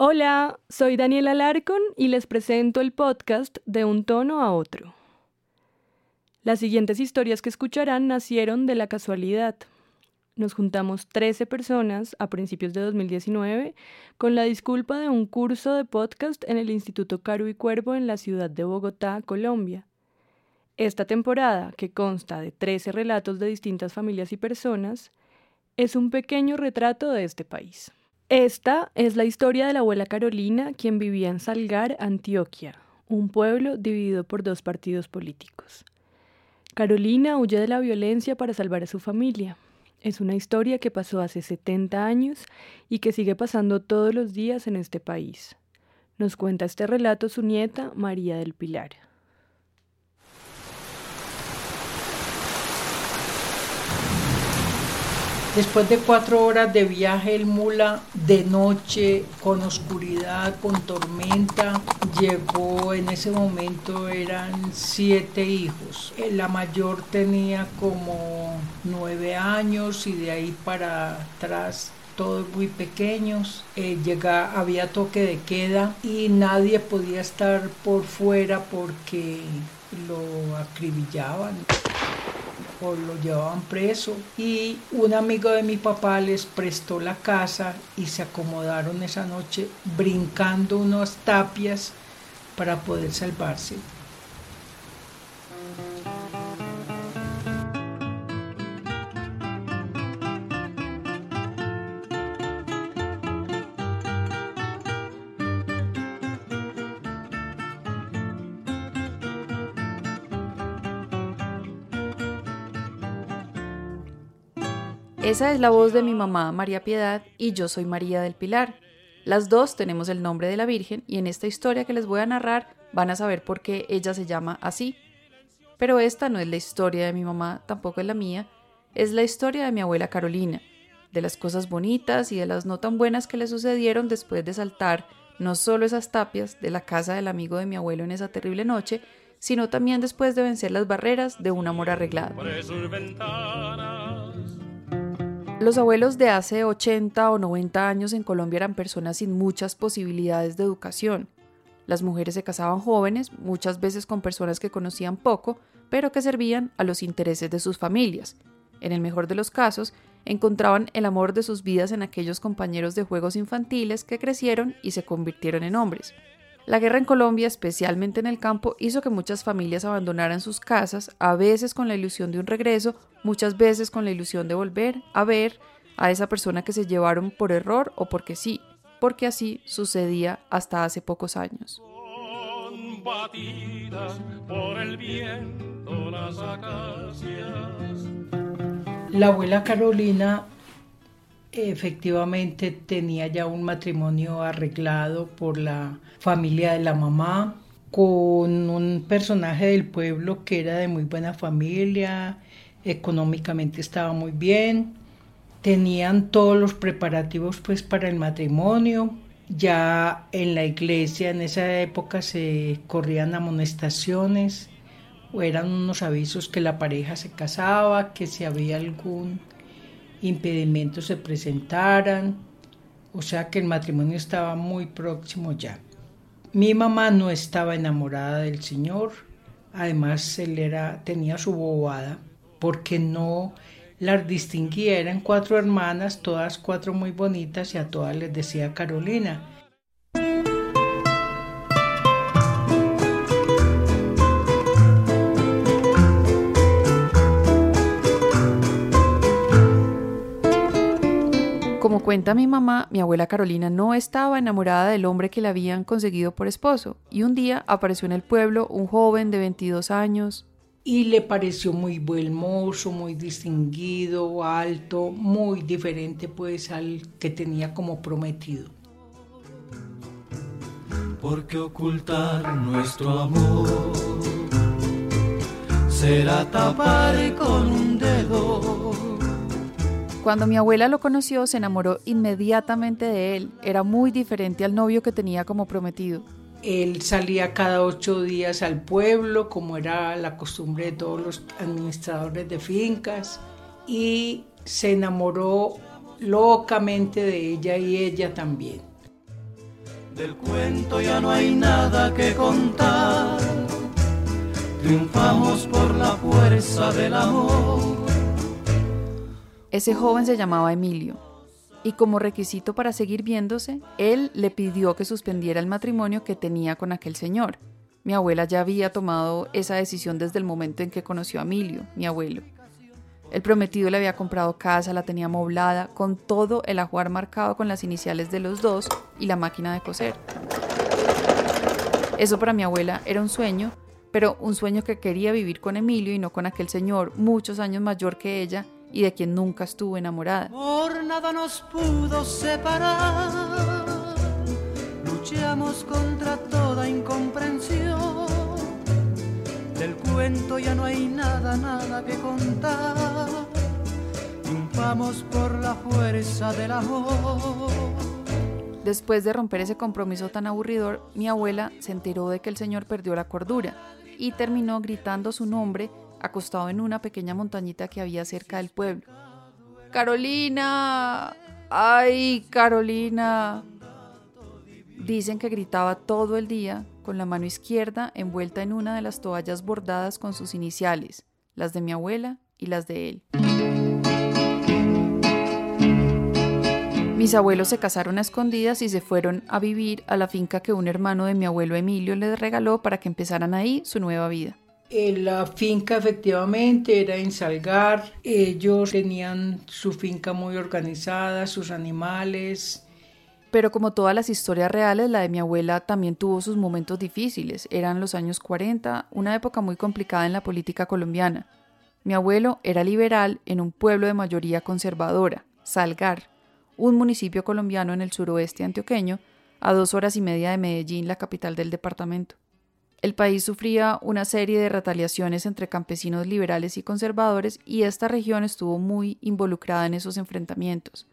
Hola, soy Daniela Larcon y les presento el podcast de un tono a otro. Las siguientes historias que escucharán nacieron de la casualidad. Nos juntamos 13 personas a principios de 2019 con la disculpa de un curso de podcast en el Instituto Caru y Cuervo en la ciudad de Bogotá, Colombia. Esta temporada, que consta de 13 relatos de distintas familias y personas, es un pequeño retrato de este país. Esta es la historia de la abuela Carolina, quien vivía en Salgar, Antioquia, un pueblo dividido por dos partidos políticos. Carolina huye de la violencia para salvar a su familia. Es una historia que pasó hace 70 años y que sigue pasando todos los días en este país. Nos cuenta este relato su nieta María del Pilar. Después de cuatro horas de viaje, el mula de noche, con oscuridad, con tormenta, llegó, en ese momento eran siete hijos. Eh, la mayor tenía como nueve años y de ahí para atrás todos muy pequeños, eh, había toque de queda y nadie podía estar por fuera porque lo acribillaban o lo llevaban preso y un amigo de mi papá les prestó la casa y se acomodaron esa noche brincando unas tapias para poder salvarse. Esa es la voz de mi mamá María Piedad y yo soy María del Pilar. Las dos tenemos el nombre de la Virgen y en esta historia que les voy a narrar van a saber por qué ella se llama así. Pero esta no es la historia de mi mamá, tampoco es la mía, es la historia de mi abuela Carolina, de las cosas bonitas y de las no tan buenas que le sucedieron después de saltar no solo esas tapias de la casa del amigo de mi abuelo en esa terrible noche, sino también después de vencer las barreras de un amor arreglado. Los abuelos de hace 80 o 90 años en Colombia eran personas sin muchas posibilidades de educación. Las mujeres se casaban jóvenes, muchas veces con personas que conocían poco, pero que servían a los intereses de sus familias. En el mejor de los casos, encontraban el amor de sus vidas en aquellos compañeros de juegos infantiles que crecieron y se convirtieron en hombres. La guerra en Colombia, especialmente en el campo, hizo que muchas familias abandonaran sus casas, a veces con la ilusión de un regreso, muchas veces con la ilusión de volver a ver a esa persona que se llevaron por error o porque sí, porque así sucedía hasta hace pocos años. La abuela Carolina efectivamente tenía ya un matrimonio arreglado por la familia de la mamá con un personaje del pueblo que era de muy buena familia, económicamente estaba muy bien, tenían todos los preparativos pues para el matrimonio, ya en la iglesia en esa época se corrían amonestaciones o eran unos avisos que la pareja se casaba, que si había algún impedimentos se presentaran, o sea que el matrimonio estaba muy próximo ya. Mi mamá no estaba enamorada del señor, además él era, tenía su bobada, porque no las distinguía, eran cuatro hermanas, todas cuatro muy bonitas y a todas les decía Carolina. Cuenta mi mamá, mi abuela Carolina no estaba enamorada del hombre que le habían conseguido por esposo, y un día apareció en el pueblo un joven de 22 años. Y le pareció muy buen mozo, muy distinguido, alto, muy diferente pues al que tenía como prometido. Porque ocultar nuestro amor será tapar con un dedo cuando mi abuela lo conoció, se enamoró inmediatamente de él. Era muy diferente al novio que tenía como prometido. Él salía cada ocho días al pueblo, como era la costumbre de todos los administradores de fincas, y se enamoró locamente de ella y ella también. Del cuento ya no hay nada que contar. Triunfamos por la fuerza del amor. Ese joven se llamaba Emilio, y como requisito para seguir viéndose, él le pidió que suspendiera el matrimonio que tenía con aquel señor. Mi abuela ya había tomado esa decisión desde el momento en que conoció a Emilio, mi abuelo. El prometido le había comprado casa, la tenía moblada, con todo el ajuar marcado con las iniciales de los dos y la máquina de coser. Eso para mi abuela era un sueño, pero un sueño que quería vivir con Emilio y no con aquel señor muchos años mayor que ella y de quien nunca estuvo enamorada. Por nada nos pudo separar, luchamos contra toda incomprensión del cuento ya no hay nada, nada que contar. Triunfamos por la fuerza del amor. Después de romper ese compromiso tan aburridor, mi abuela se enteró de que el señor perdió la cordura y terminó gritando su nombre acostado en una pequeña montañita que había cerca del pueblo. Carolina. ¡Ay, Carolina! Dicen que gritaba todo el día con la mano izquierda envuelta en una de las toallas bordadas con sus iniciales, las de mi abuela y las de él. Mis abuelos se casaron a escondidas y se fueron a vivir a la finca que un hermano de mi abuelo Emilio les regaló para que empezaran ahí su nueva vida. La finca efectivamente era en Salgar, ellos tenían su finca muy organizada, sus animales, pero como todas las historias reales, la de mi abuela también tuvo sus momentos difíciles. Eran los años 40, una época muy complicada en la política colombiana. Mi abuelo era liberal en un pueblo de mayoría conservadora, Salgar, un municipio colombiano en el suroeste antioqueño, a dos horas y media de Medellín, la capital del departamento. El país sufría una serie de retaliaciones entre campesinos liberales y conservadores y esta región estuvo muy involucrada en esos enfrentamientos.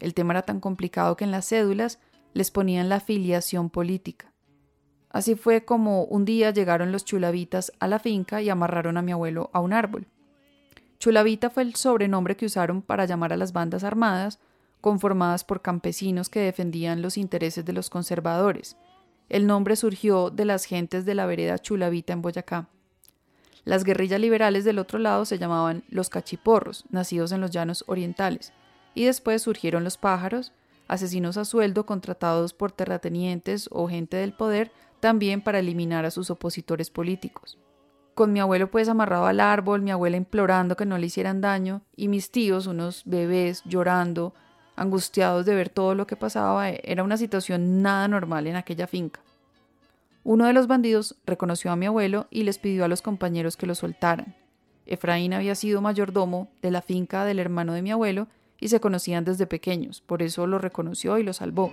El tema era tan complicado que en las cédulas les ponían la afiliación política. Así fue como un día llegaron los chulavitas a la finca y amarraron a mi abuelo a un árbol. Chulavita fue el sobrenombre que usaron para llamar a las bandas armadas, conformadas por campesinos que defendían los intereses de los conservadores. El nombre surgió de las gentes de la vereda Chulavita en Boyacá. Las guerrillas liberales del otro lado se llamaban los cachiporros, nacidos en los llanos orientales, y después surgieron los pájaros, asesinos a sueldo contratados por terratenientes o gente del poder también para eliminar a sus opositores políticos. Con mi abuelo pues amarrado al árbol, mi abuela implorando que no le hicieran daño y mis tíos, unos bebés, llorando, angustiados de ver todo lo que pasaba, era una situación nada normal en aquella finca. Uno de los bandidos reconoció a mi abuelo y les pidió a los compañeros que lo soltaran. Efraín había sido mayordomo de la finca del hermano de mi abuelo y se conocían desde pequeños, por eso lo reconoció y lo salvó.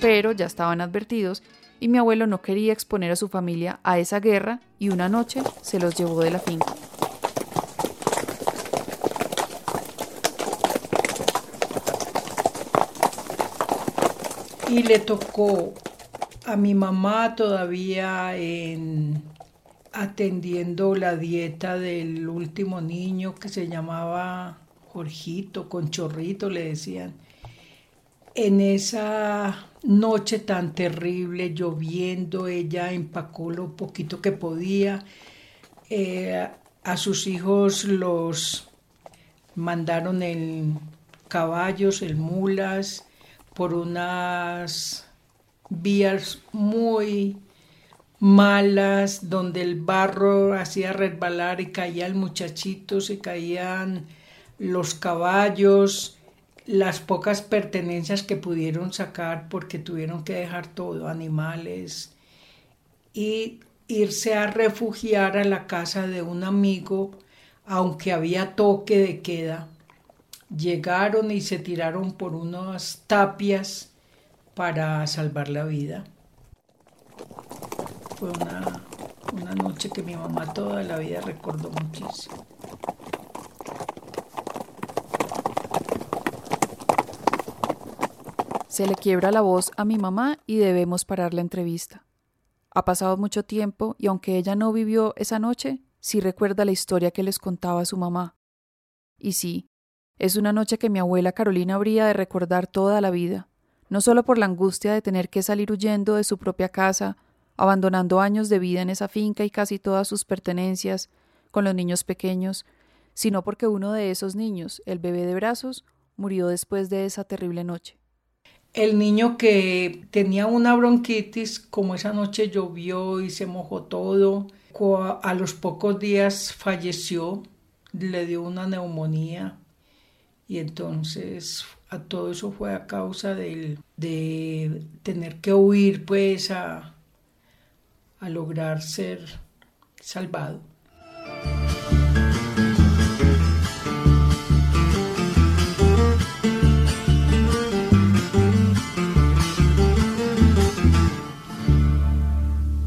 Pero ya estaban advertidos y mi abuelo no quería exponer a su familia a esa guerra y una noche se los llevó de la finca. Y le tocó a mi mamá todavía en atendiendo la dieta del último niño que se llamaba Jorgito, con chorrito le decían. En esa noche tan terrible, lloviendo, ella empacó lo poquito que podía. Eh, a sus hijos los mandaron en caballos, en mulas, por unas vías muy malas, donde el barro hacía resbalar y caía el muchachito, se caían los caballos, las pocas pertenencias que pudieron sacar porque tuvieron que dejar todo, animales, y irse a refugiar a la casa de un amigo, aunque había toque de queda. Llegaron y se tiraron por unas tapias para salvar la vida. Fue una, una noche que mi mamá toda la vida recordó muchísimo. Se le quiebra la voz a mi mamá y debemos parar la entrevista. Ha pasado mucho tiempo y aunque ella no vivió esa noche, sí recuerda la historia que les contaba su mamá. Y sí, es una noche que mi abuela Carolina habría de recordar toda la vida. no solo por la angustia de tener que salir huyendo de su propia casa, abandonando años de vida en esa finca y casi todas sus pertenencias, con los niños pequeños, sino porque uno de esos niños, el bebé de brazos, murió después de esa terrible noche. El niño que tenía una bronquitis, como esa noche llovió y se mojó todo, a los pocos días falleció, le dio una neumonía y entonces a todo eso fue a causa de tener que huir pues a, a lograr ser salvado.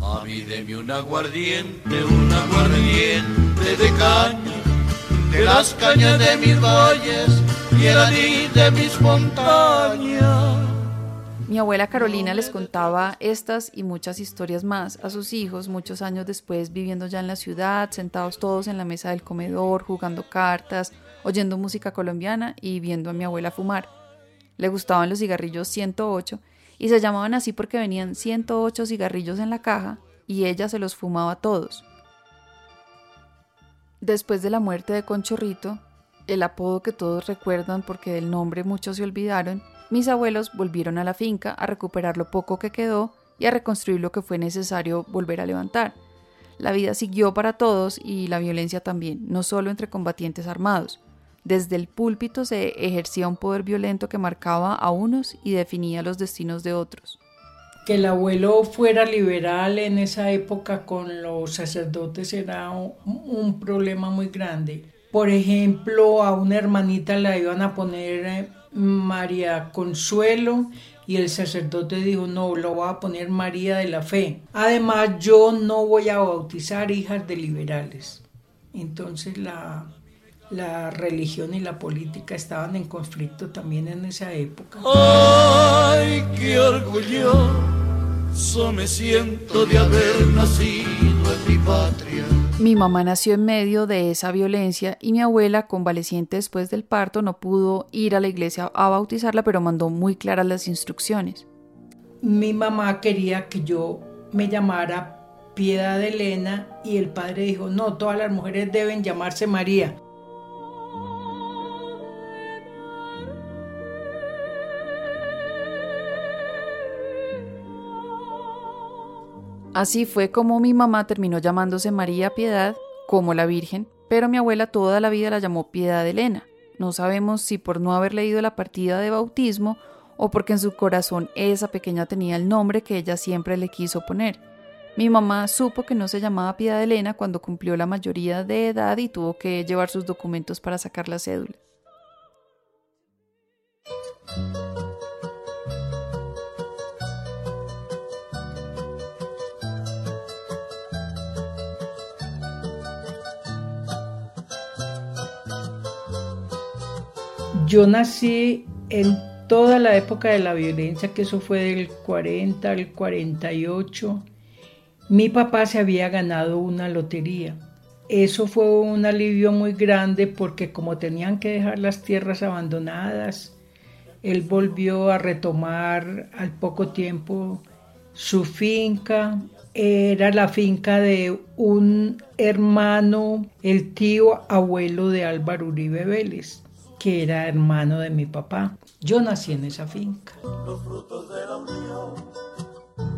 A mí deme un aguardiente, un aguardiente de caña, de las cañas de mis valles Mi abuela Carolina les contaba estas y muchas historias más a sus hijos muchos años después viviendo ya en la ciudad, sentados todos en la mesa del comedor, jugando cartas, oyendo música colombiana y viendo a mi abuela fumar. Le gustaban los cigarrillos 108 y se llamaban así porque venían 108 cigarrillos en la caja y ella se los fumaba todos. Después de la muerte de Conchorrito, el apodo que todos recuerdan porque del nombre muchos se olvidaron, mis abuelos volvieron a la finca a recuperar lo poco que quedó y a reconstruir lo que fue necesario volver a levantar. La vida siguió para todos y la violencia también, no solo entre combatientes armados. Desde el púlpito se ejercía un poder violento que marcaba a unos y definía los destinos de otros. Que el abuelo fuera liberal en esa época con los sacerdotes era un, problema muy grande por ejemplo, a una hermanita la iban a poner eh, María Consuelo y el sacerdote dijo, no, lo voy a poner María de la Fe. Además, yo no voy a bautizar hijas de liberales. Entonces la, la religión y la política estaban en conflicto también en esa época. ¡Ay, qué orgulloso me siento de haber nacido en mi! Mi mamá nació en medio de esa violencia y mi abuela, convaleciente después del parto, no pudo ir a la iglesia a bautizarla, pero mandó muy claras las instrucciones. Mi mamá quería que yo me llamara Piedad Elena y el padre dijo, no, todas las mujeres deben llamarse María. Así fue como mi mamá terminó llamándose María Piedad, como la Virgen, pero mi abuela toda la vida la llamó Piedad Elena. No sabemos si por no haber leído la partida de bautismo o porque en su corazón esa pequeña tenía el nombre que ella siempre le quiso poner. Mi mamá supo que no se llamaba Piedad Elena cuando cumplió la mayoría de edad y tuvo que llevar sus documentos para sacar la cédula. Yo nací en toda la época de la violencia, que eso fue del 40 al 48. Mi papá se había ganado una lotería. Eso fue un alivio muy grande porque como tenían que dejar las tierras abandonadas, él volvió a retomar al poco tiempo su finca. Era la finca de un hermano, el tío abuelo de Álvaro Uribe Vélez que era hermano de mi papá. Yo nací en esa finca. Los frutos de la unión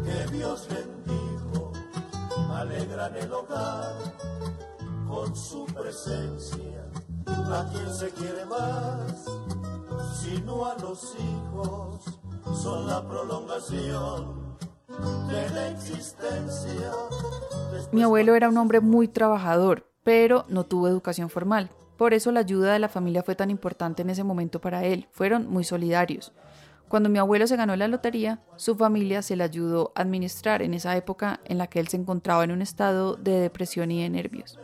que Dios bendijo alegran el hogar con su presencia. A quien se quiere más, sino a los hijos, son la prolongación de la existencia. Mi abuelo era un hombre muy trabajador, pero no tuvo educación formal. Por eso la ayuda de la familia fue tan importante en ese momento para él. Fueron muy solidarios. Cuando mi abuelo se ganó la lotería, su familia se le ayudó a administrar en esa época en la que él se encontraba en un estado de depresión y de nervios.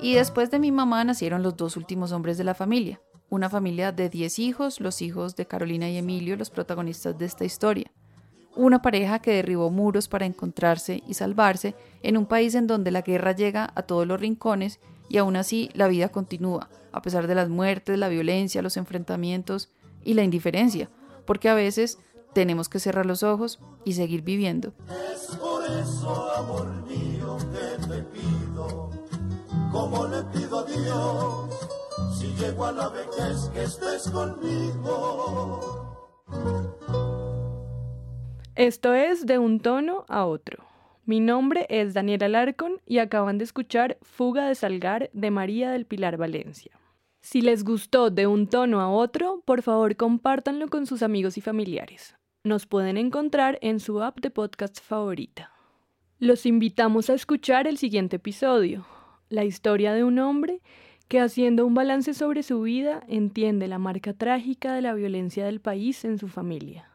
Y después de mi mamá nacieron los dos últimos hombres de la familia, una familia de 10 hijos, los hijos de Carolina y Emilio, los protagonistas de esta historia una pareja que derribó muros para encontrarse y salvarse en un país en donde la guerra llega a todos los rincones y aún así la vida continúa, a pesar de las muertes, la violencia, los enfrentamientos. y la indiferencia, porque a veces tenemos que cerrar los ojos y seguir viviendo. Es por eso, amor mío, que te pido, como le pido a Dios, si llego a la vejez que estés conmigo. Esto es de un tono a otro. Mi nombre es Daniela Alarcón y acaban de escuchar Fuga de Salgar de María del Pilar Valencia. Si les gustó de un tono a otro, por favor compártanlo con sus amigos y familiares. Nos pueden encontrar en su app de podcast favorita. Los invitamos a escuchar el siguiente episodio, la historia de un hombre que haciendo un balance sobre su vida entiende la marca trágica de la violencia del país en su familia.